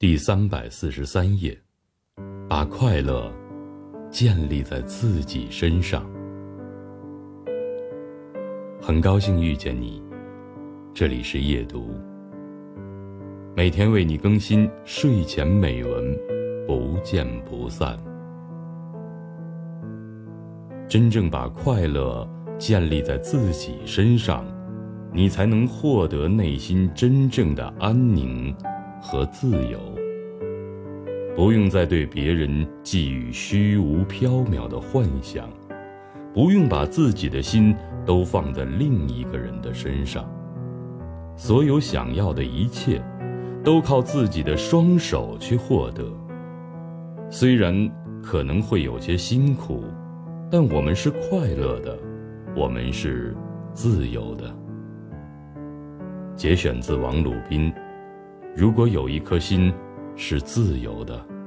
第三百四十三页，把快乐建立在自己身上。很高兴遇见你，这里是夜读，每天为你更新睡前美文，不见不散。真正把快乐建立在自己身上，你才能获得内心真正的安宁。和自由，不用再对别人寄予虚无缥缈的幻想，不用把自己的心都放在另一个人的身上。所有想要的一切，都靠自己的双手去获得。虽然可能会有些辛苦，但我们是快乐的，我们是自由的。节选自王鲁宾。如果有一颗心是自由的。